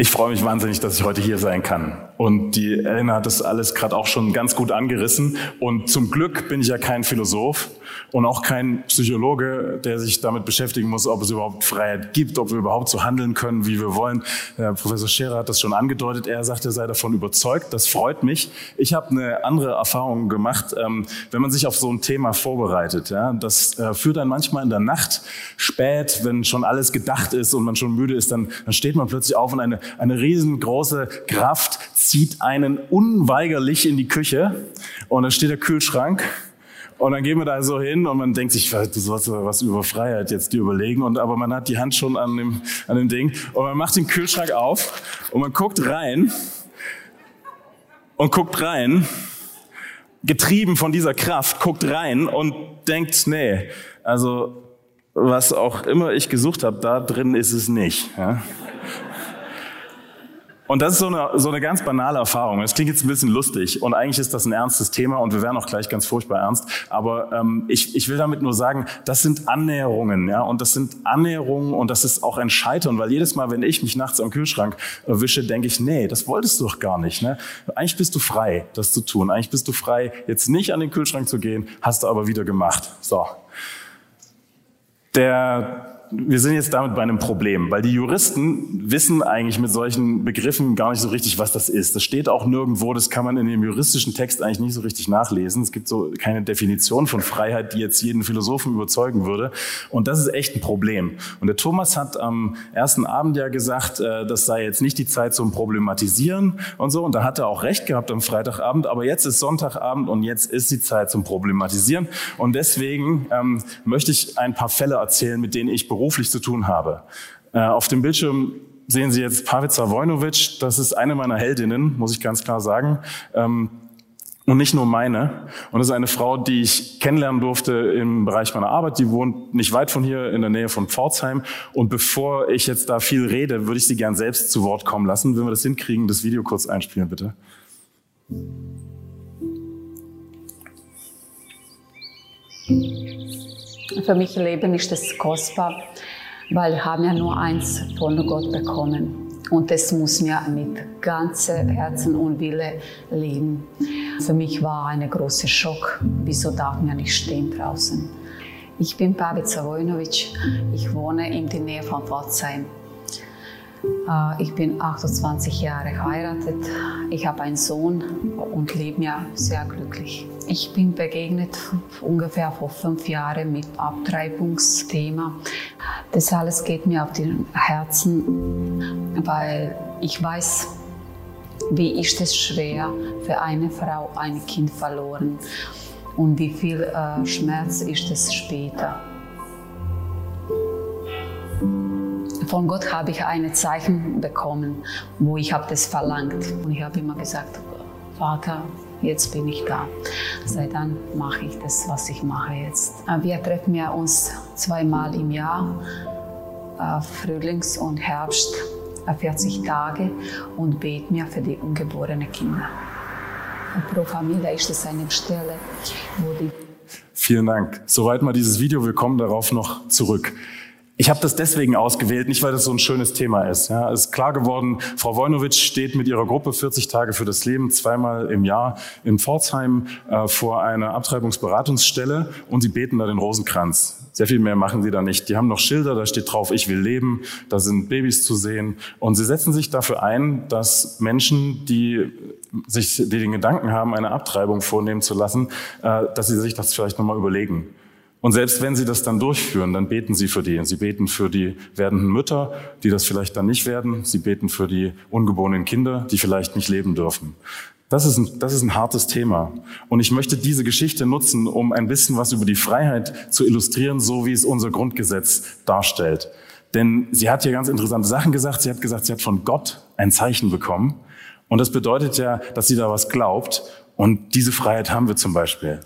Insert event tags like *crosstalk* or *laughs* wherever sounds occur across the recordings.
Ich freue mich wahnsinnig, dass ich heute hier sein kann. Und die Elena hat das alles gerade auch schon ganz gut angerissen. Und zum Glück bin ich ja kein Philosoph und auch kein Psychologe, der sich damit beschäftigen muss, ob es überhaupt Freiheit gibt, ob wir überhaupt so handeln können, wie wir wollen. Der Professor Scherer hat das schon angedeutet. Er sagt, er sei davon überzeugt. Das freut mich. Ich habe eine andere Erfahrung gemacht, ähm, wenn man sich auf so ein Thema vorbereitet. Das äh, führt dann manchmal in der Nacht spät, wenn schon alles gedacht ist und man schon müde ist, dann steht man plötzlich auf und eine eine riesengroße Kraft zieht einen unweigerlich in die Küche und dann steht der Kühlschrank und dann gehen wir da so hin und man denkt sich, du sollst was über Freiheit jetzt dir überlegen. Und aber man hat die Hand schon an dem, an dem Ding und man macht den Kühlschrank auf und man guckt rein und guckt rein, getrieben von dieser Kraft, guckt rein und denkt, nee, also was auch immer ich gesucht habe, da drin ist es nicht. Ja? Und das ist so eine, so eine ganz banale Erfahrung. Das klingt jetzt ein bisschen lustig und eigentlich ist das ein ernstes Thema und wir werden auch gleich ganz furchtbar ernst. Aber ähm, ich, ich will damit nur sagen, das sind Annäherungen, ja, und das sind Annäherungen und das ist auch ein Scheitern, weil jedes Mal, wenn ich mich nachts am Kühlschrank erwische, denke ich, nee, das wolltest du doch gar nicht. Ne? Eigentlich bist du frei, das zu tun. Eigentlich bist du frei, jetzt nicht an den Kühlschrank zu gehen, hast du aber wieder gemacht. So. Der wir sind jetzt damit bei einem Problem, weil die Juristen wissen eigentlich mit solchen Begriffen gar nicht so richtig, was das ist. Das steht auch nirgendwo, das kann man in dem juristischen Text eigentlich nicht so richtig nachlesen. Es gibt so keine Definition von Freiheit, die jetzt jeden Philosophen überzeugen würde. Und das ist echt ein Problem. Und der Thomas hat am ersten Abend ja gesagt, äh, das sei jetzt nicht die Zeit zum Problematisieren und so. Und da hat er auch recht gehabt am Freitagabend. Aber jetzt ist Sonntagabend und jetzt ist die Zeit zum Problematisieren. Und deswegen ähm, möchte ich ein paar Fälle erzählen, mit denen ich beruflich zu tun habe. Äh, auf dem Bildschirm sehen Sie jetzt Pavica Vojnovic. Das ist eine meiner Heldinnen, muss ich ganz klar sagen. Ähm, und nicht nur meine. Und das ist eine Frau, die ich kennenlernen durfte im Bereich meiner Arbeit. Die wohnt nicht weit von hier in der Nähe von Pforzheim. Und bevor ich jetzt da viel rede, würde ich sie gern selbst zu Wort kommen lassen. Wenn wir das hinkriegen, das Video kurz einspielen, bitte. Für mich Leben ist es kostbar, weil wir haben ja nur eins von Gott bekommen. Und das muss mir mit ganzem Herzen und Wille leben. Für mich war ein großer Schock. Wieso darf man nicht stehen draußen? Ich bin Pavica Vojnovic. Ich wohne in der Nähe von Pforzheim. Äh, ich bin 28 Jahre verheiratet. Ich habe einen Sohn und lebe mir sehr glücklich. Ich bin begegnet ungefähr vor fünf Jahren mit Abtreibungsthema. Das alles geht mir auf die Herzen, weil ich weiß, wie ist es schwer für eine Frau, ein Kind verloren und wie viel äh, Schmerz ist es später. Von Gott habe ich ein Zeichen bekommen, wo ich habe das verlangt und ich habe immer gesagt, Vater, jetzt bin ich da. Seit dann mache ich das, was ich mache jetzt. Äh, wir treffen uns zweimal im Jahr, äh, Frühlings und Herbst. 40 Tage und bete mir für die ungeborenen Kinder. Pro Familie ist es eine Stelle, wo die Vielen Dank. Soweit mal dieses Video. Wir kommen darauf noch zurück. Ich habe das deswegen ausgewählt, nicht weil das so ein schönes Thema ist. Ja, es ist klar geworden, Frau Wojnowitsch steht mit ihrer Gruppe 40 Tage für das Leben zweimal im Jahr in Pforzheim äh, vor einer Abtreibungsberatungsstelle und sie beten da den Rosenkranz. Sehr viel mehr machen sie da nicht. Die haben noch Schilder, da steht drauf, ich will leben, da sind Babys zu sehen und sie setzen sich dafür ein, dass Menschen, die sich die den Gedanken haben, eine Abtreibung vornehmen zu lassen, äh, dass sie sich das vielleicht nochmal überlegen. Und selbst wenn sie das dann durchführen, dann beten sie für die. Sie beten für die werdenden Mütter, die das vielleicht dann nicht werden. Sie beten für die ungeborenen Kinder, die vielleicht nicht leben dürfen. Das ist, ein, das ist ein hartes Thema. Und ich möchte diese Geschichte nutzen, um ein bisschen was über die Freiheit zu illustrieren, so wie es unser Grundgesetz darstellt. Denn sie hat hier ganz interessante Sachen gesagt. Sie hat gesagt, sie hat von Gott ein Zeichen bekommen. Und das bedeutet ja, dass sie da was glaubt. Und diese Freiheit haben wir zum Beispiel.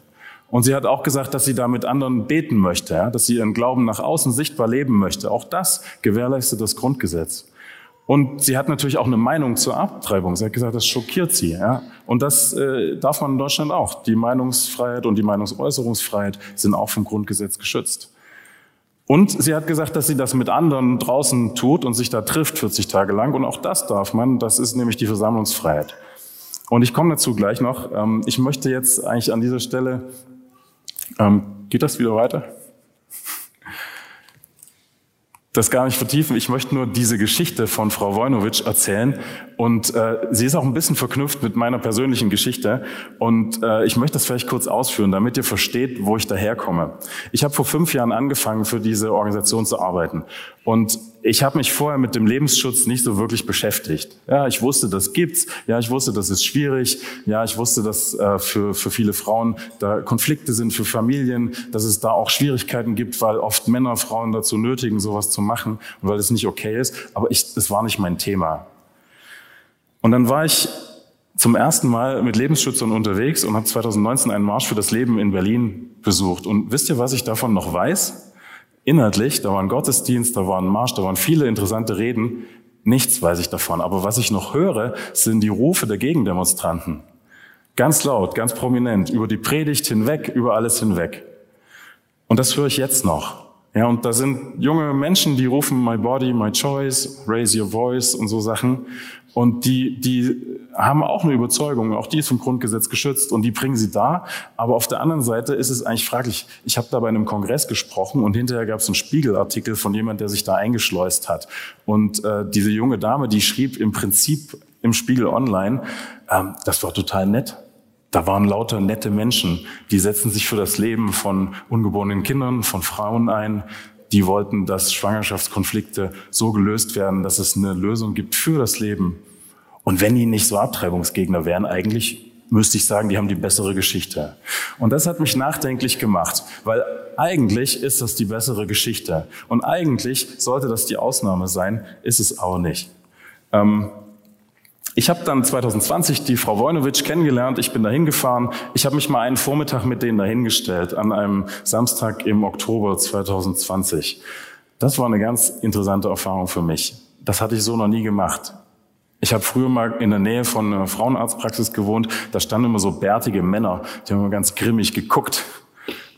Und sie hat auch gesagt, dass sie da mit anderen beten möchte, ja, dass sie ihren Glauben nach außen sichtbar leben möchte. Auch das gewährleistet das Grundgesetz. Und sie hat natürlich auch eine Meinung zur Abtreibung. Sie hat gesagt, das schockiert sie. Ja? Und das äh, darf man in Deutschland auch. Die Meinungsfreiheit und die Meinungsäußerungsfreiheit sind auch vom Grundgesetz geschützt. Und sie hat gesagt, dass sie das mit anderen draußen tut und sich da trifft 40 Tage lang. Und auch das darf man. Das ist nämlich die Versammlungsfreiheit. Und ich komme dazu gleich noch. Ähm, ich möchte jetzt eigentlich an dieser Stelle ähm, geht das wieder weiter? Das gar nicht vertiefen. Ich möchte nur diese Geschichte von Frau Wojnowitsch erzählen. Und äh, sie ist auch ein bisschen verknüpft mit meiner persönlichen Geschichte. Und äh, ich möchte das vielleicht kurz ausführen, damit ihr versteht, wo ich daherkomme. Ich habe vor fünf Jahren angefangen, für diese Organisation zu arbeiten. Und ich habe mich vorher mit dem Lebensschutz nicht so wirklich beschäftigt. Ja, ich wusste, das gibt's. Ja, ich wusste, das ist schwierig. Ja, ich wusste, dass äh, für, für viele Frauen da Konflikte sind für Familien, dass es da auch Schwierigkeiten gibt, weil oft Männer Frauen dazu nötigen, sowas zu machen und weil es nicht okay ist. Aber ich, das war nicht mein Thema. Und dann war ich zum ersten Mal mit Lebensschützern unterwegs und habe 2019 einen Marsch für das Leben in Berlin besucht. Und wisst ihr, was ich davon noch weiß? Inhaltlich, da war ein Gottesdienst, da war ein Marsch, da waren viele interessante Reden. Nichts weiß ich davon. Aber was ich noch höre, sind die Rufe der Gegendemonstranten. Ganz laut, ganz prominent, über die Predigt hinweg, über alles hinweg. Und das höre ich jetzt noch. Ja, und da sind junge Menschen, die rufen My Body, My Choice, Raise Your Voice und so Sachen. Und die, die haben auch eine Überzeugung, auch die ist vom Grundgesetz geschützt und die bringen sie da. Aber auf der anderen Seite ist es eigentlich fraglich. Ich habe da bei einem Kongress gesprochen und hinterher gab es einen Spiegelartikel von jemand, der sich da eingeschleust hat. Und äh, diese junge Dame, die schrieb im Prinzip im Spiegel Online, ähm, das war total nett. Da waren lauter nette Menschen, die setzen sich für das Leben von ungeborenen Kindern, von Frauen ein. Die wollten, dass Schwangerschaftskonflikte so gelöst werden, dass es eine Lösung gibt für das Leben. Und wenn die nicht so Abtreibungsgegner wären, eigentlich müsste ich sagen, die haben die bessere Geschichte. Und das hat mich nachdenklich gemacht, weil eigentlich ist das die bessere Geschichte. Und eigentlich sollte das die Ausnahme sein, ist es auch nicht. Ähm, ich habe dann 2020 die Frau Wojnowitsch kennengelernt. Ich bin dahin gefahren. Ich habe mich mal einen Vormittag mit denen dahingestellt an einem Samstag im Oktober 2020. Das war eine ganz interessante Erfahrung für mich. Das hatte ich so noch nie gemacht. Ich habe früher mal in der Nähe von einer Frauenarztpraxis gewohnt. Da standen immer so bärtige Männer, die haben immer ganz grimmig geguckt.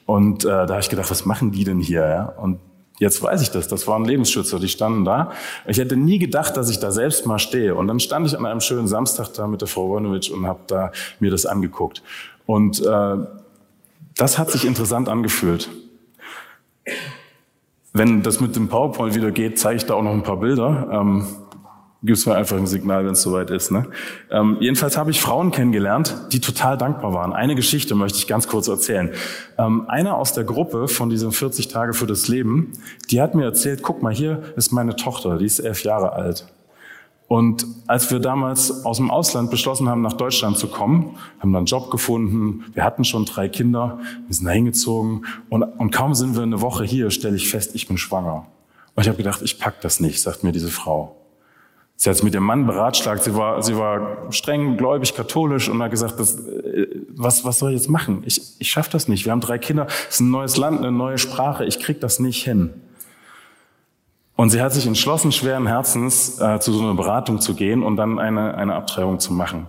Und äh, da habe ich gedacht, was machen die denn hier? Ja? Und Jetzt weiß ich das, das waren Lebensschützer, die standen da. Ich hätte nie gedacht, dass ich da selbst mal stehe. Und dann stand ich an einem schönen Samstag da mit der Frau Wojnowitsch und habe da mir das angeguckt. Und äh, das hat sich interessant angefühlt. Wenn das mit dem PowerPoint wieder geht, zeige ich da auch noch ein paar Bilder. Ähm, gibst mir einfach ein Signal, wenn es soweit ist. Ne? Ähm, jedenfalls habe ich Frauen kennengelernt, die total dankbar waren. Eine Geschichte möchte ich ganz kurz erzählen. Ähm, eine aus der Gruppe von diesen 40 Tage für das Leben, die hat mir erzählt, guck mal, hier ist meine Tochter, die ist elf Jahre alt. Und als wir damals aus dem Ausland beschlossen haben, nach Deutschland zu kommen, haben dann einen Job gefunden, wir hatten schon drei Kinder, wir sind da hingezogen und, und kaum sind wir eine Woche hier, stelle ich fest, ich bin schwanger. Und ich habe gedacht, ich pack das nicht, sagt mir diese Frau. Sie hat es mit ihrem Mann beratschlagt. Sie war, sie war streng gläubig, katholisch und hat gesagt, das, äh, was, was soll ich jetzt machen? Ich, ich schaffe das nicht. Wir haben drei Kinder. Es ist ein neues Land, eine neue Sprache. Ich krieg das nicht hin. Und sie hat sich entschlossen, schweren Herzens äh, zu so einer Beratung zu gehen und dann eine, eine Abtreibung zu machen.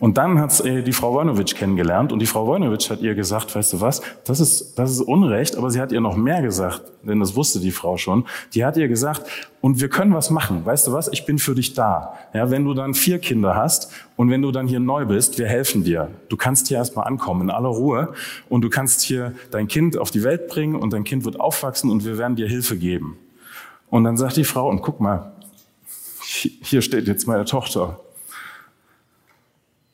Und dann hat sie die Frau Wojnowitsch kennengelernt und die Frau Wojnowitsch hat ihr gesagt, weißt du was, das ist, das ist Unrecht, aber sie hat ihr noch mehr gesagt, denn das wusste die Frau schon. Die hat ihr gesagt, und wir können was machen, weißt du was, ich bin für dich da. Ja, wenn du dann vier Kinder hast und wenn du dann hier neu bist, wir helfen dir. Du kannst hier erstmal ankommen in aller Ruhe und du kannst hier dein Kind auf die Welt bringen und dein Kind wird aufwachsen und wir werden dir Hilfe geben. Und dann sagt die Frau, und guck mal, hier steht jetzt meine Tochter.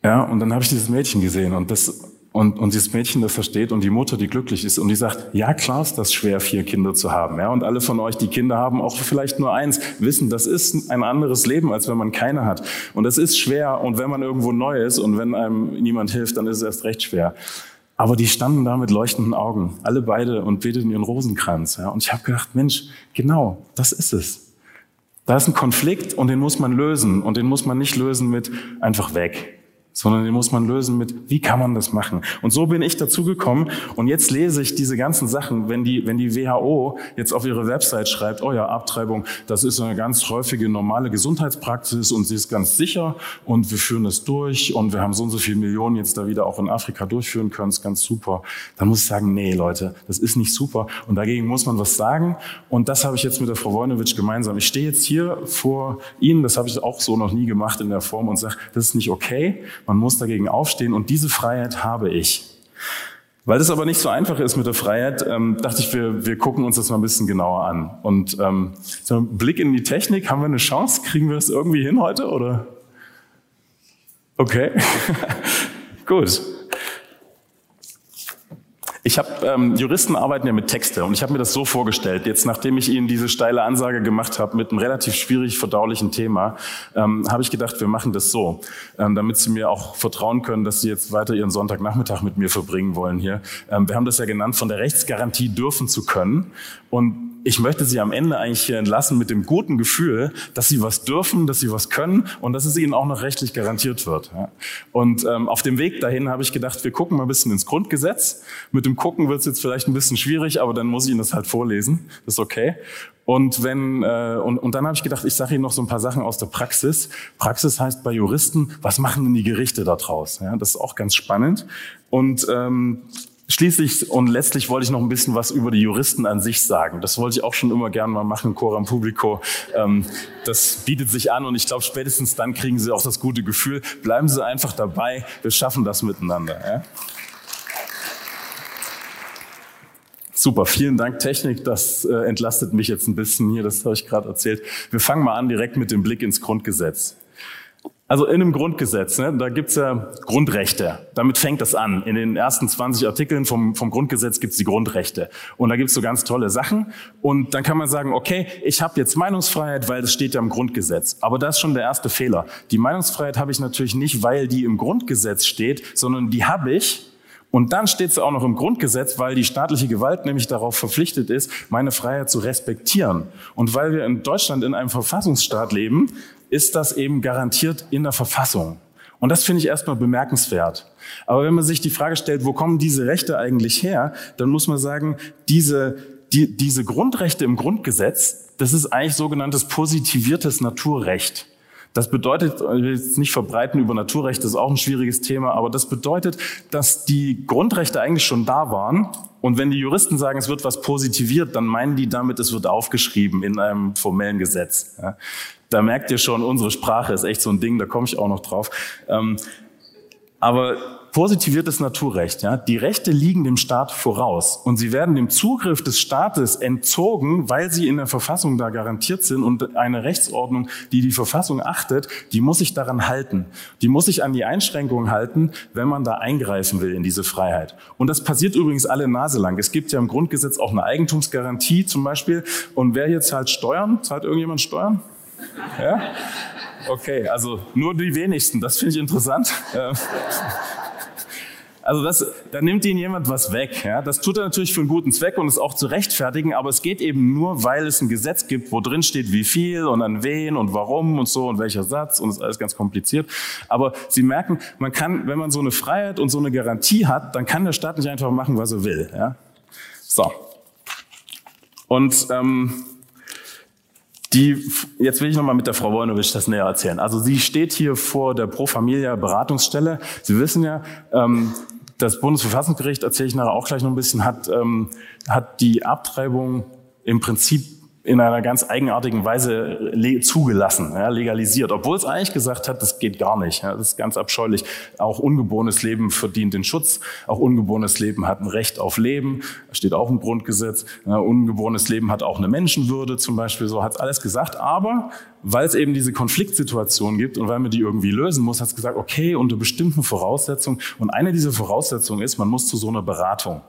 Ja, und dann habe ich dieses Mädchen gesehen und das und, und dieses Mädchen, das versteht und die Mutter, die glücklich ist und die sagt, ja klar ist das schwer, vier Kinder zu haben. Ja, und alle von euch, die Kinder haben, auch vielleicht nur eins, wissen, das ist ein anderes Leben, als wenn man keine hat. Und das ist schwer und wenn man irgendwo neu ist und wenn einem niemand hilft, dann ist es erst recht schwer. Aber die standen da mit leuchtenden Augen, alle beide und beteten ihren Rosenkranz. Ja, und ich habe gedacht, Mensch, genau, das ist es. Da ist ein Konflikt und den muss man lösen und den muss man nicht lösen mit einfach weg sondern den muss man lösen mit, wie kann man das machen? Und so bin ich dazu gekommen und jetzt lese ich diese ganzen Sachen, wenn die, wenn die WHO jetzt auf ihre Website schreibt, oh ja, Abtreibung, das ist eine ganz häufige normale Gesundheitspraxis und sie ist ganz sicher und wir führen es durch und wir haben so und so viele Millionen jetzt da wieder auch in Afrika durchführen können, ist ganz super. Dann muss ich sagen, nee, Leute, das ist nicht super und dagegen muss man was sagen und das habe ich jetzt mit der Frau Wojnowitsch gemeinsam. Ich stehe jetzt hier vor Ihnen, das habe ich auch so noch nie gemacht in der Form und sage, das ist nicht okay man muss dagegen aufstehen und diese Freiheit habe ich. Weil das aber nicht so einfach ist mit der Freiheit, ähm, dachte ich, wir, wir gucken uns das mal ein bisschen genauer an. Und ähm, so ein Blick in die Technik, haben wir eine Chance? Kriegen wir das irgendwie hin heute? Oder? Okay, *laughs* gut. Ich habe ähm, Juristen arbeiten ja mit Texte und ich habe mir das so vorgestellt. Jetzt, nachdem ich Ihnen diese steile Ansage gemacht habe mit einem relativ schwierig verdaulichen Thema, ähm, habe ich gedacht, wir machen das so, ähm, damit Sie mir auch vertrauen können, dass Sie jetzt weiter Ihren Sonntagnachmittag mit mir verbringen wollen hier. Ähm, wir haben das ja genannt, von der Rechtsgarantie dürfen zu können. Und ich möchte Sie am Ende eigentlich hier entlassen mit dem guten Gefühl, dass Sie was dürfen, dass Sie was können und dass es Ihnen auch noch rechtlich garantiert wird. Und ähm, auf dem Weg dahin habe ich gedacht, wir gucken mal ein bisschen ins Grundgesetz. Mit dem Gucken wird es jetzt vielleicht ein bisschen schwierig, aber dann muss ich Ihnen das halt vorlesen. Das ist okay. Und wenn äh, und, und dann habe ich gedacht, ich sage Ihnen noch so ein paar Sachen aus der Praxis. Praxis heißt bei Juristen, was machen denn die Gerichte da draus? Ja, das ist auch ganz spannend. Und ähm, Schließlich und letztlich wollte ich noch ein bisschen was über die Juristen an sich sagen. Das wollte ich auch schon immer gerne mal machen, Coram Publico. Ähm, das bietet sich an und ich glaube, spätestens dann kriegen Sie auch das gute Gefühl. Bleiben Sie einfach dabei, wir schaffen das miteinander. Super, vielen Dank Technik, das äh, entlastet mich jetzt ein bisschen hier, das habe ich gerade erzählt. Wir fangen mal an direkt mit dem Blick ins Grundgesetz. Also in einem Grundgesetz, ne, da gibt's ja Grundrechte. Damit fängt das an. In den ersten 20 Artikeln vom, vom Grundgesetz gibt's die Grundrechte. Und da gibt's so ganz tolle Sachen. Und dann kann man sagen, okay, ich habe jetzt Meinungsfreiheit, weil das steht ja im Grundgesetz. Aber das ist schon der erste Fehler. Die Meinungsfreiheit habe ich natürlich nicht, weil die im Grundgesetz steht, sondern die habe ich, und dann steht es auch noch im Grundgesetz, weil die staatliche Gewalt nämlich darauf verpflichtet ist, meine Freiheit zu respektieren. Und weil wir in Deutschland in einem Verfassungsstaat leben, ist das eben garantiert in der Verfassung. Und das finde ich erstmal bemerkenswert. Aber wenn man sich die Frage stellt, wo kommen diese Rechte eigentlich her, dann muss man sagen, diese, die, diese Grundrechte im Grundgesetz, das ist eigentlich sogenanntes positiviertes Naturrecht. Das bedeutet, ich will jetzt nicht verbreiten über Naturrecht, das ist auch ein schwieriges Thema, aber das bedeutet, dass die Grundrechte eigentlich schon da waren. Und wenn die Juristen sagen, es wird was positiviert, dann meinen die damit, es wird aufgeschrieben in einem formellen Gesetz. Da merkt ihr schon, unsere Sprache ist echt so ein Ding, da komme ich auch noch drauf. Ähm, aber positiviertes Naturrecht, ja, die Rechte liegen dem Staat voraus und sie werden dem Zugriff des Staates entzogen, weil sie in der Verfassung da garantiert sind und eine Rechtsordnung, die die Verfassung achtet, die muss sich daran halten. Die muss sich an die Einschränkungen halten, wenn man da eingreifen will in diese Freiheit. Und das passiert übrigens alle Nase lang. Es gibt ja im Grundgesetz auch eine Eigentumsgarantie zum Beispiel. Und wer hier zahlt Steuern? Zahlt irgendjemand Steuern? Ja? Okay, also nur die wenigsten, das finde ich interessant. Also das, da nimmt ihnen jemand was weg. Ja? Das tut er natürlich für einen guten Zweck und ist auch zu rechtfertigen, aber es geht eben nur, weil es ein Gesetz gibt, wo drin steht, wie viel und an wen und warum und so und welcher Satz und das ist alles ganz kompliziert. Aber Sie merken, man kann, wenn man so eine Freiheit und so eine Garantie hat, dann kann der Staat nicht einfach machen, was er will. Ja? So. Und ähm, die, jetzt will ich nochmal mit der Frau Wolnowitsch das näher erzählen. Also sie steht hier vor der Pro Familia Beratungsstelle. Sie wissen ja, ähm, das Bundesverfassungsgericht, erzähle ich nachher auch gleich noch ein bisschen, hat, ähm, hat die Abtreibung im Prinzip in einer ganz eigenartigen Weise zugelassen, ja, legalisiert, obwohl es eigentlich gesagt hat, das geht gar nicht. Ja, das ist ganz abscheulich. Auch ungeborenes Leben verdient den Schutz. Auch ungeborenes Leben hat ein Recht auf Leben. steht auch im Grundgesetz. Ja, ungeborenes Leben hat auch eine Menschenwürde zum Beispiel. So hat es alles gesagt. Aber weil es eben diese Konfliktsituation gibt und weil man die irgendwie lösen muss, hat es gesagt, okay, unter bestimmten Voraussetzungen. Und eine dieser Voraussetzungen ist, man muss zu so einer Beratung.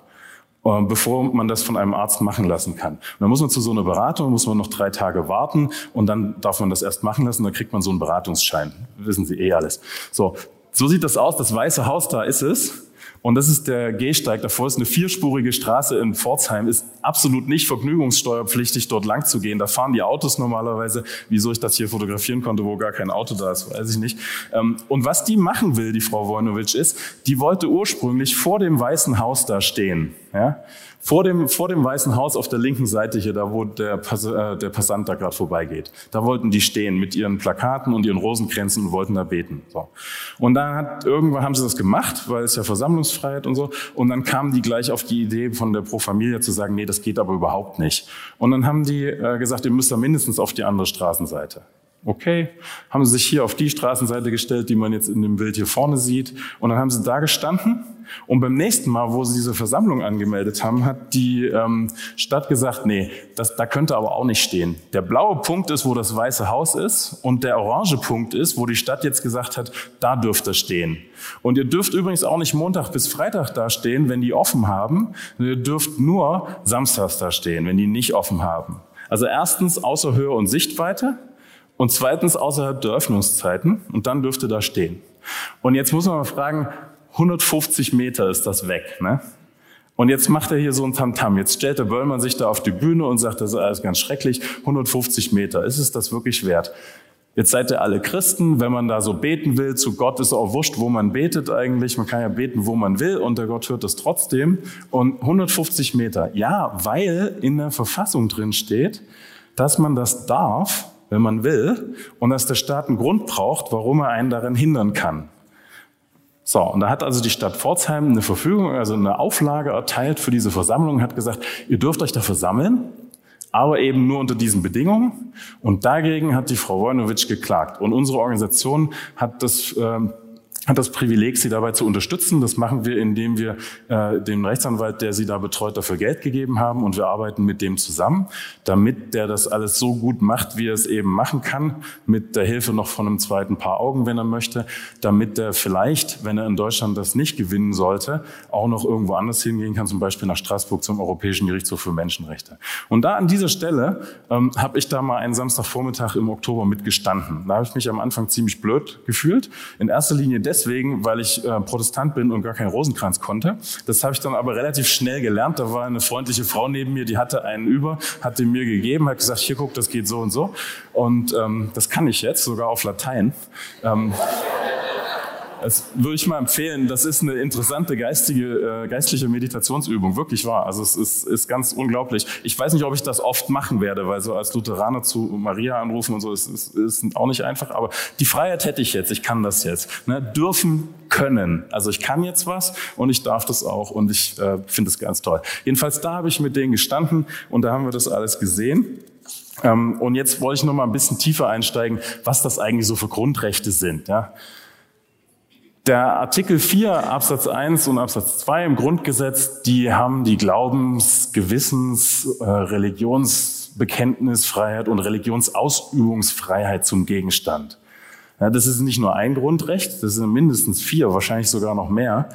Äh, bevor man das von einem Arzt machen lassen kann. Und dann muss man zu so einer Beratung, muss man noch drei Tage warten und dann darf man das erst machen lassen, dann kriegt man so einen Beratungsschein. Wissen Sie eh alles. So, so sieht das aus, das Weiße Haus, da ist es. Und das ist der Gehsteig. Davor ist eine vierspurige Straße in Pforzheim. Ist absolut nicht vergnügungssteuerpflichtig, dort lang zu gehen. Da fahren die Autos normalerweise. Wieso ich das hier fotografieren konnte, wo gar kein Auto da ist, weiß ich nicht. Ähm, und was die machen will, die Frau Wojnowitsch, ist, die wollte ursprünglich vor dem Weißen Haus da stehen. Ja? Vor dem, vor dem Weißen Haus auf der linken Seite hier, da wo der, Pass, äh, der Passant da gerade vorbeigeht. Da wollten die stehen mit ihren Plakaten und ihren Rosenkränzen und wollten da beten. So. Und dann hat, irgendwann haben sie das gemacht, weil es ja Versammlungsfreiheit und so. Und dann kamen die gleich auf die Idee von der Pro Familia zu sagen, nee, das geht aber überhaupt nicht. Und dann haben die äh, gesagt, ihr müsst da mindestens auf die andere Straßenseite. Okay, haben sie sich hier auf die Straßenseite gestellt, die man jetzt in dem Bild hier vorne sieht. Und dann haben sie da gestanden. Und beim nächsten Mal, wo sie diese Versammlung angemeldet haben, hat die ähm, Stadt gesagt, nee, das, da könnte aber auch nicht stehen. Der blaue Punkt ist, wo das Weiße Haus ist. Und der orange Punkt ist, wo die Stadt jetzt gesagt hat, da dürft ihr stehen. Und ihr dürft übrigens auch nicht Montag bis Freitag da stehen, wenn die offen haben. Ihr dürft nur samstags da stehen, wenn die nicht offen haben. Also erstens außer Höhe und Sichtweite und zweitens außerhalb der Öffnungszeiten und dann dürfte da stehen. Und jetzt muss man mal fragen, 150 Meter ist das weg, ne? Und jetzt macht er hier so ein Tamtam. Jetzt stellt der Böllmann sich da auf die Bühne und sagt, das ist alles ganz schrecklich. 150 Meter. Ist es das wirklich wert? Jetzt seid ihr alle Christen. Wenn man da so beten will, zu Gott ist auch wurscht, wo man betet eigentlich. Man kann ja beten, wo man will und der Gott hört es trotzdem. Und 150 Meter. Ja, weil in der Verfassung drin steht, dass man das darf, wenn man will, und dass der Staat einen Grund braucht, warum er einen daran hindern kann. So, und da hat also die Stadt Pforzheim eine Verfügung, also eine Auflage erteilt für diese Versammlung, hat gesagt, ihr dürft euch da versammeln, aber eben nur unter diesen Bedingungen. Und dagegen hat die Frau Wojnowitsch geklagt. Und unsere Organisation hat das äh, hat das Privileg, sie dabei zu unterstützen. Das machen wir, indem wir äh, dem Rechtsanwalt, der sie da betreut, dafür Geld gegeben haben und wir arbeiten mit dem zusammen, damit der das alles so gut macht, wie er es eben machen kann, mit der Hilfe noch von einem zweiten Paar Augen, wenn er möchte, damit der vielleicht, wenn er in Deutschland das nicht gewinnen sollte, auch noch irgendwo anders hingehen kann, zum Beispiel nach Straßburg zum Europäischen Gerichtshof für Menschenrechte. Und da an dieser Stelle ähm, habe ich da mal einen Samstagvormittag im Oktober mitgestanden. Da habe ich mich am Anfang ziemlich blöd gefühlt. In erster Linie deswegen, deswegen, weil ich äh, Protestant bin und gar keinen Rosenkranz konnte. Das habe ich dann aber relativ schnell gelernt. Da war eine freundliche Frau neben mir, die hatte einen über, hat den mir gegeben, hat gesagt, hier guck, das geht so und so. Und ähm, das kann ich jetzt, sogar auf Latein. Ähm, das würde ich mal empfehlen. Das ist eine interessante geistige, äh, geistliche Meditationsübung, wirklich wahr. Also es ist, ist ganz unglaublich. Ich weiß nicht, ob ich das oft machen werde, weil so als Lutheraner zu Maria anrufen und so ist, ist, ist auch nicht einfach. Aber die Freiheit hätte ich jetzt. Ich kann das jetzt. Ne? Dürfen, können. Also ich kann jetzt was und ich darf das auch und ich äh, finde es ganz toll. Jedenfalls da habe ich mit denen gestanden und da haben wir das alles gesehen. Ähm, und jetzt wollte ich noch mal ein bisschen tiefer einsteigen, was das eigentlich so für Grundrechte sind. Ja? Der Artikel 4 Absatz 1 und Absatz 2 im Grundgesetz, die haben die Glaubens-, Gewissens-, äh, Religionsbekenntnisfreiheit und Religionsausübungsfreiheit zum Gegenstand. Ja, das ist nicht nur ein Grundrecht, das sind mindestens vier, wahrscheinlich sogar noch mehr.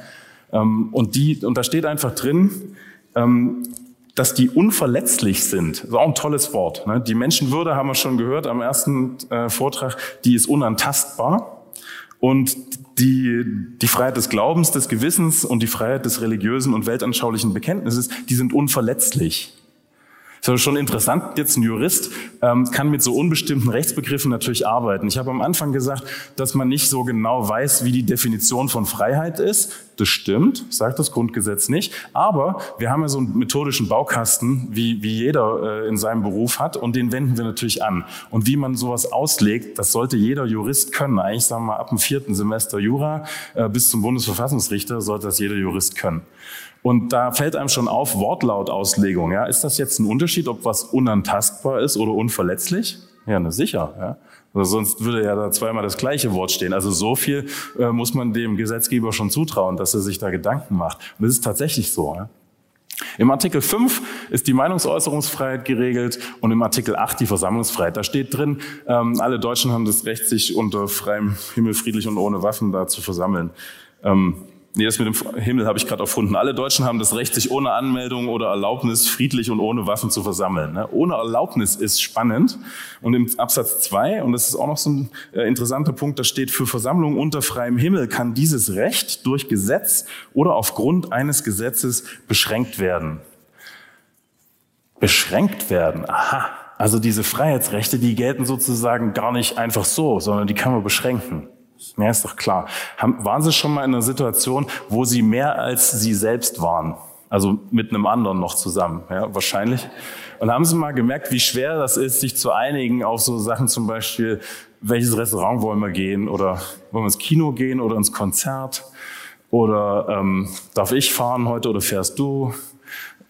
Ähm, und, die, und da steht einfach drin, ähm, dass die unverletzlich sind. Das ist auch ein tolles Wort. Ne? Die Menschenwürde haben wir schon gehört am ersten äh, Vortrag, die ist unantastbar. Und die, die Freiheit des Glaubens, des Gewissens und die Freiheit des religiösen und weltanschaulichen Bekenntnisses, die sind unverletzlich. Ist schon interessant, jetzt ein Jurist ähm, kann mit so unbestimmten Rechtsbegriffen natürlich arbeiten. Ich habe am Anfang gesagt, dass man nicht so genau weiß, wie die Definition von Freiheit ist. Das stimmt, sagt das Grundgesetz nicht. Aber wir haben ja so einen methodischen Baukasten, wie, wie jeder äh, in seinem Beruf hat, und den wenden wir natürlich an. Und wie man sowas auslegt, das sollte jeder Jurist können. Eigentlich sagen wir mal ab dem vierten Semester Jura äh, bis zum Bundesverfassungsrichter sollte das jeder Jurist können. Und da fällt einem schon auf, Wortlautauslegung. Ja, ist das jetzt ein Unterschied, ob was unantastbar ist oder unverletzlich? Ja, na sicher. Ja. Also sonst würde ja da zweimal das gleiche Wort stehen. Also so viel äh, muss man dem Gesetzgeber schon zutrauen, dass er sich da Gedanken macht. Und das ist tatsächlich so. Ja. Im Artikel 5 ist die Meinungsäußerungsfreiheit geregelt und im Artikel 8 die Versammlungsfreiheit. Da steht drin, ähm, alle Deutschen haben das Recht, sich unter freiem Himmel friedlich und ohne Waffen da zu versammeln. Ähm, Nee, das mit dem Himmel habe ich gerade erfunden. Alle Deutschen haben das Recht, sich ohne Anmeldung oder Erlaubnis friedlich und ohne Waffen zu versammeln. Ne? Ohne Erlaubnis ist spannend. Und im Absatz 2, und das ist auch noch so ein äh, interessanter Punkt, da steht, für Versammlungen unter freiem Himmel kann dieses Recht durch Gesetz oder aufgrund eines Gesetzes beschränkt werden. Beschränkt werden, aha. Also diese Freiheitsrechte, die gelten sozusagen gar nicht einfach so, sondern die kann man beschränken. Ja, ist doch klar. Haben, waren Sie schon mal in einer Situation, wo Sie mehr als Sie selbst waren? Also mit einem anderen noch zusammen, ja, wahrscheinlich. Und haben Sie mal gemerkt, wie schwer das ist, sich zu einigen auf so Sachen zum Beispiel, welches Restaurant wollen wir gehen oder wollen wir ins Kino gehen oder ins Konzert oder ähm, darf ich fahren heute oder fährst du?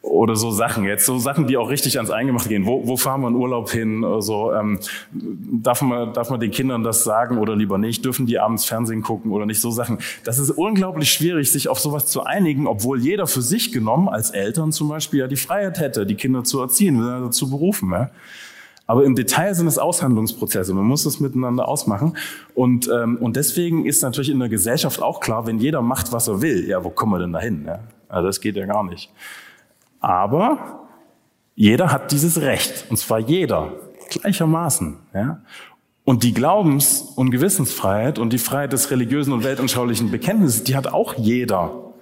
Oder so Sachen jetzt, so Sachen, die auch richtig ans Eingemachte gehen. Wo, wo fahren wir in Urlaub hin? Also, ähm, darf, man, darf man den Kindern das sagen oder lieber nicht? Dürfen die abends Fernsehen gucken oder nicht? So Sachen. Das ist unglaublich schwierig, sich auf sowas zu einigen, obwohl jeder für sich genommen, als Eltern zum Beispiel, ja die Freiheit hätte, die Kinder zu erziehen, dazu berufen. Ja? Aber im Detail sind es Aushandlungsprozesse. Man muss das miteinander ausmachen. Und, ähm, und deswegen ist natürlich in der Gesellschaft auch klar, wenn jeder macht, was er will, ja, wo kommen wir denn dahin? Ja? Also das geht ja gar nicht. Aber jeder hat dieses Recht, und zwar jeder, gleichermaßen. Ja? Und die Glaubens- und Gewissensfreiheit und die Freiheit des religiösen und weltanschaulichen Bekenntnisses, die hat auch jeder.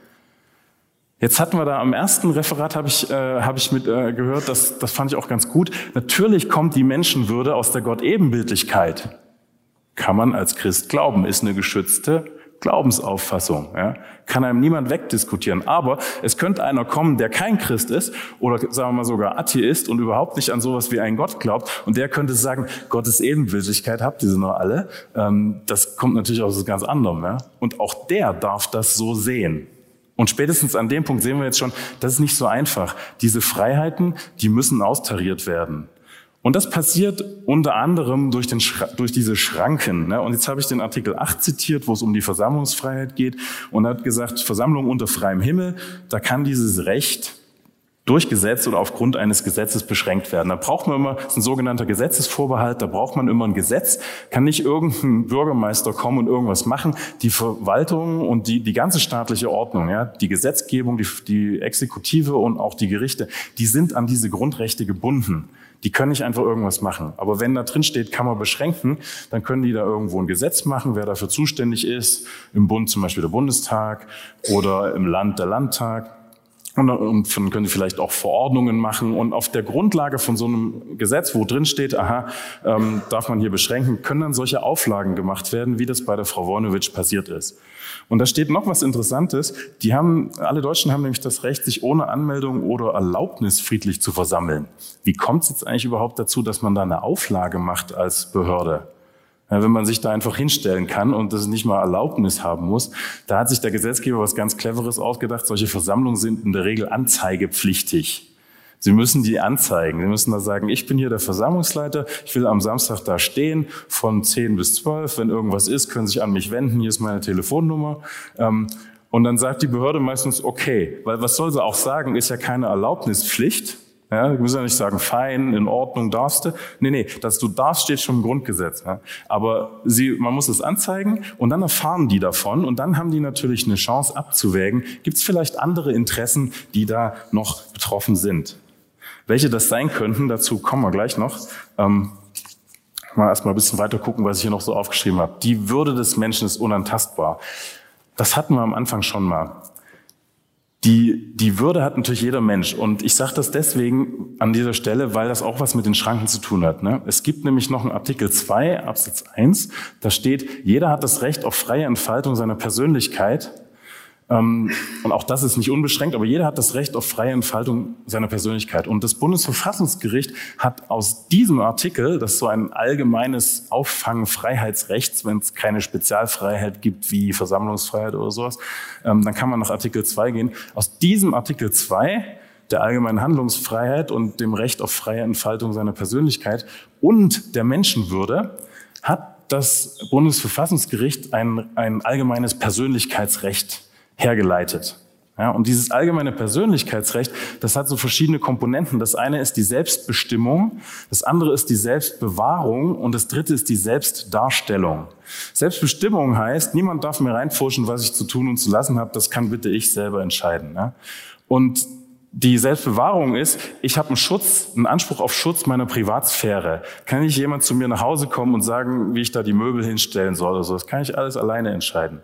Jetzt hatten wir da am ersten Referat, habe ich, äh, hab ich mit äh, gehört, das, das fand ich auch ganz gut. Natürlich kommt die Menschenwürde aus der Gott-Ebenbildlichkeit. Kann man als Christ glauben, ist eine geschützte Glaubensauffassung. Ja? Kann einem niemand wegdiskutieren. Aber es könnte einer kommen, der kein Christ ist oder sagen wir mal sogar Atheist und überhaupt nicht an sowas wie einen Gott glaubt. Und der könnte sagen, Gottes Ebenbildlichkeit habt ihr sie noch alle. Ähm, das kommt natürlich aus ganz anderem. Ja? Und auch der darf das so sehen. Und spätestens an dem Punkt sehen wir jetzt schon, das ist nicht so einfach. Diese Freiheiten, die müssen austariert werden. Und das passiert unter anderem durch, den, durch diese Schranken. Ne? Und jetzt habe ich den Artikel 8 zitiert, wo es um die Versammlungsfreiheit geht und hat gesagt, Versammlung unter freiem Himmel, da kann dieses Recht durch Gesetz oder aufgrund eines Gesetzes beschränkt werden. Da braucht man immer, das ist ein sogenannter Gesetzesvorbehalt, da braucht man immer ein Gesetz. Kann nicht irgendein Bürgermeister kommen und irgendwas machen. Die Verwaltung und die, die ganze staatliche Ordnung, ja, die Gesetzgebung, die, die Exekutive und auch die Gerichte, die sind an diese Grundrechte gebunden. Die können nicht einfach irgendwas machen. Aber wenn da drin steht, kann man beschränken, dann können die da irgendwo ein Gesetz machen, wer dafür zuständig ist. Im Bund zum Beispiel der Bundestag oder im Land der Landtag. Und dann können Sie vielleicht auch Verordnungen machen. Und auf der Grundlage von so einem Gesetz, wo drin steht, aha, ähm, darf man hier beschränken, können dann solche Auflagen gemacht werden, wie das bei der Frau Wornowitsch passiert ist. Und da steht noch was Interessantes. Die haben, alle Deutschen haben nämlich das Recht, sich ohne Anmeldung oder Erlaubnis friedlich zu versammeln. Wie kommt es jetzt eigentlich überhaupt dazu, dass man da eine Auflage macht als Behörde? Wenn man sich da einfach hinstellen kann und das nicht mal Erlaubnis haben muss. Da hat sich der Gesetzgeber was ganz Cleveres ausgedacht. Solche Versammlungen sind in der Regel anzeigepflichtig. Sie müssen die anzeigen. Sie müssen da sagen, ich bin hier der Versammlungsleiter, ich will am Samstag da stehen von 10 bis 12. Wenn irgendwas ist, können Sie sich an mich wenden, hier ist meine Telefonnummer. Ähm, und dann sagt die Behörde meistens, okay, weil was soll sie auch sagen, ist ja keine Erlaubnispflicht. Ja, du musst ja nicht sagen, fein, in Ordnung, darfst du. Nee, nee, dass du darfst, steht schon im Grundgesetz. Ja. Aber sie, man muss es anzeigen und dann erfahren die davon und dann haben die natürlich eine Chance abzuwägen, gibt es vielleicht andere Interessen, die da noch betroffen sind. Welche das sein könnten, dazu kommen wir gleich noch. Ähm, mal erstmal ein bisschen weiter gucken, was ich hier noch so aufgeschrieben habe. Die Würde des Menschen ist unantastbar. Das hatten wir am Anfang schon mal. Die, die Würde hat natürlich jeder Mensch. Und ich sage das deswegen an dieser Stelle, weil das auch was mit den Schranken zu tun hat. Ne? Es gibt nämlich noch einen Artikel 2, Absatz 1, da steht, jeder hat das Recht auf freie Entfaltung seiner Persönlichkeit und auch das ist nicht unbeschränkt, aber jeder hat das Recht auf freie Entfaltung seiner Persönlichkeit. Und das Bundesverfassungsgericht hat aus diesem Artikel, das ist so ein allgemeines Auffangen Freiheitsrechts, wenn es keine Spezialfreiheit gibt wie Versammlungsfreiheit oder sowas, ähm, dann kann man nach Artikel 2 gehen. Aus diesem Artikel 2 der allgemeinen Handlungsfreiheit und dem Recht auf freie Entfaltung seiner Persönlichkeit und der Menschenwürde hat das Bundesverfassungsgericht ein, ein allgemeines Persönlichkeitsrecht hergeleitet. Ja, und dieses allgemeine Persönlichkeitsrecht, das hat so verschiedene Komponenten. Das eine ist die Selbstbestimmung, das andere ist die Selbstbewahrung und das dritte ist die Selbstdarstellung. Selbstbestimmung heißt, niemand darf mir reinpfuschen, was ich zu tun und zu lassen habe, das kann bitte ich selber entscheiden. Ja? Und die Selbstbewahrung ist, ich habe einen Schutz, einen Anspruch auf Schutz meiner Privatsphäre. Kann nicht jemand zu mir nach Hause kommen und sagen, wie ich da die Möbel hinstellen soll oder so. Das kann ich alles alleine entscheiden.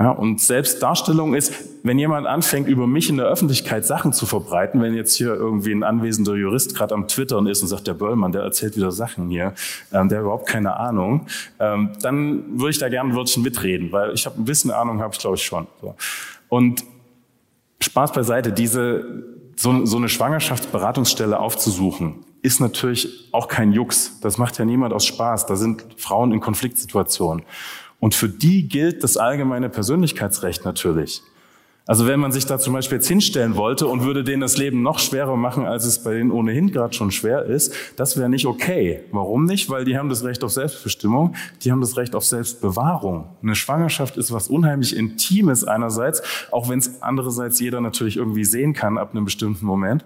Ja, und Selbstdarstellung ist, wenn jemand anfängt, über mich in der Öffentlichkeit Sachen zu verbreiten, wenn jetzt hier irgendwie ein anwesender Jurist gerade am Twittern ist und sagt, der Böllmann, der erzählt wieder Sachen hier, ähm, der hat überhaupt keine Ahnung, ähm, dann würde ich da gerne ein Wörtchen mitreden, weil ich habe ein bisschen Ahnung, habe ich glaube ich schon. So. Und Spaß beiseite, diese so, so eine Schwangerschaftsberatungsstelle aufzusuchen, ist natürlich auch kein Jux. Das macht ja niemand aus Spaß. Da sind Frauen in Konfliktsituationen. Und für die gilt das allgemeine Persönlichkeitsrecht natürlich. Also wenn man sich da zum Beispiel jetzt hinstellen wollte und würde denen das Leben noch schwerer machen, als es bei denen ohnehin gerade schon schwer ist, das wäre nicht okay. Warum nicht? Weil die haben das Recht auf Selbstbestimmung, die haben das Recht auf Selbstbewahrung. Eine Schwangerschaft ist was unheimlich Intimes einerseits, auch wenn es andererseits jeder natürlich irgendwie sehen kann ab einem bestimmten Moment.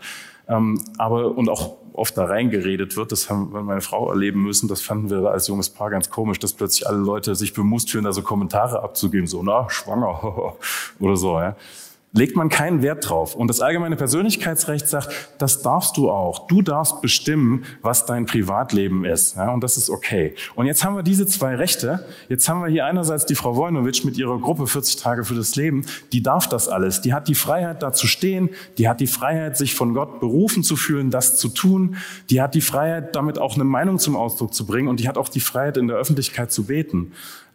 Ähm, aber und auch oft da reingeredet wird. Das haben wir meine Frau erleben müssen. Das fanden wir als junges Paar ganz komisch, dass plötzlich alle Leute sich bemust fühlen, da so Kommentare abzugeben, so, na, schwanger *laughs* oder so. Ja legt man keinen Wert drauf. Und das allgemeine Persönlichkeitsrecht sagt, das darfst du auch. Du darfst bestimmen, was dein Privatleben ist. Ja, und das ist okay. Und jetzt haben wir diese zwei Rechte. Jetzt haben wir hier einerseits die Frau Wojnowitsch mit ihrer Gruppe 40 Tage für das Leben. Die darf das alles. Die hat die Freiheit, da zu stehen. Die hat die Freiheit, sich von Gott berufen zu fühlen, das zu tun. Die hat die Freiheit, damit auch eine Meinung zum Ausdruck zu bringen. Und die hat auch die Freiheit, in der Öffentlichkeit zu beten.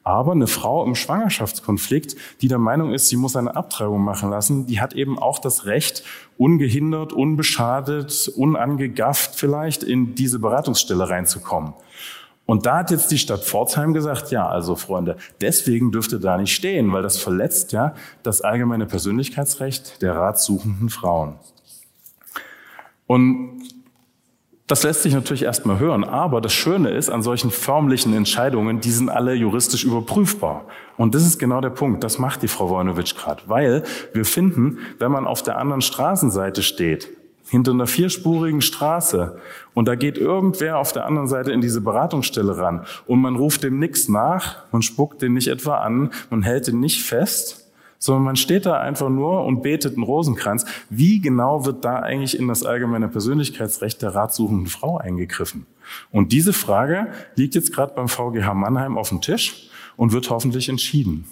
Aber eine Frau im Schwangerschaftskonflikt, die der Meinung ist, sie muss eine Abtreibung machen lassen, die hat eben auch das Recht, ungehindert, unbeschadet, unangegafft vielleicht in diese Beratungsstelle reinzukommen. Und da hat jetzt die Stadt Pforzheim gesagt, ja, also Freunde, deswegen dürft ihr da nicht stehen, weil das verletzt ja das allgemeine Persönlichkeitsrecht der ratsuchenden Frauen. Und das lässt sich natürlich erstmal hören, aber das Schöne ist an solchen förmlichen Entscheidungen, die sind alle juristisch überprüfbar. Und das ist genau der Punkt, das macht die Frau Wojnowitsch gerade, weil wir finden, wenn man auf der anderen Straßenseite steht, hinter einer vierspurigen Straße und da geht irgendwer auf der anderen Seite in diese Beratungsstelle ran und man ruft dem nichts nach, man spuckt den nicht etwa an, man hält den nicht fest, sondern man steht da einfach nur und betet einen Rosenkranz. Wie genau wird da eigentlich in das allgemeine Persönlichkeitsrecht der ratsuchenden Frau eingegriffen? Und diese Frage liegt jetzt gerade beim VGH Mannheim auf dem Tisch und wird hoffentlich entschieden.